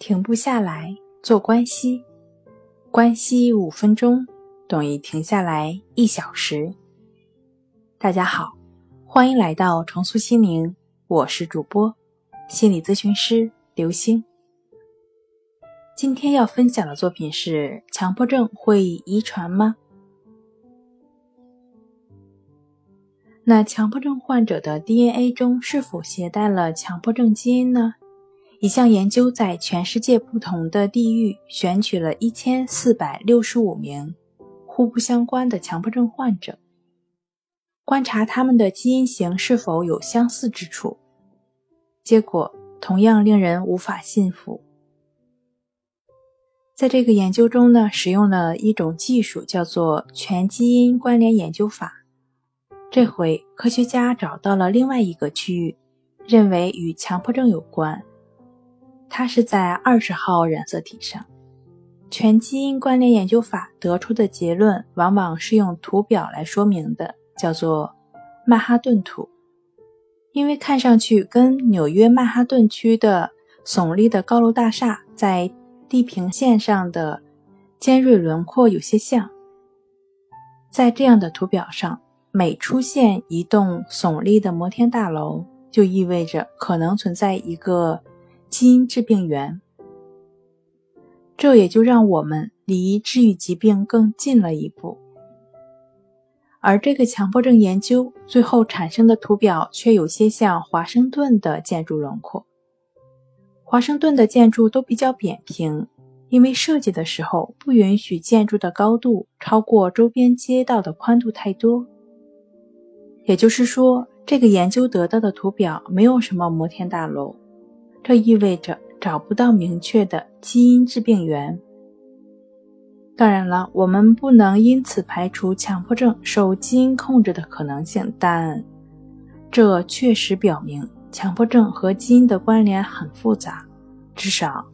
停不下来，做关系，关系五分钟等于停下来一小时。大家好，欢迎来到重塑心灵，我是主播心理咨询师刘星。今天要分享的作品是：强迫症会遗传吗？那强迫症患者的 DNA 中是否携带了强迫症基因呢？一项研究在全世界不同的地域选取了一千四百六十五名互不相关的强迫症患者，观察他们的基因型是否有相似之处。结果同样令人无法信服。在这个研究中呢，使用了一种技术，叫做全基因关联研究法。这回科学家找到了另外一个区域，认为与强迫症有关。它是在二十号染色体上。全基因关联研究法得出的结论，往往是用图表来说明的，叫做曼哈顿图。因为看上去跟纽约曼哈顿区的耸立的高楼大厦在。地平线上的尖锐轮廓有些像，在这样的图表上，每出现一栋耸立的摩天大楼，就意味着可能存在一个基因致病源。这也就让我们离治愈疾病更近了一步。而这个强迫症研究最后产生的图表却有些像华盛顿的建筑轮廓。华盛顿的建筑都比较扁平，因为设计的时候不允许建筑的高度超过周边街道的宽度太多。也就是说，这个研究得到的图表没有什么摩天大楼，这意味着找不到明确的基因致病源。当然了，我们不能因此排除强迫症受基因控制的可能性，但这确实表明。强迫症和基因的关联很复杂，至少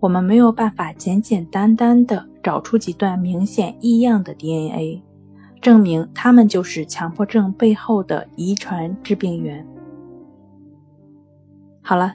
我们没有办法简简单单的找出几段明显异样的 DNA，证明他们就是强迫症背后的遗传致病源。好了，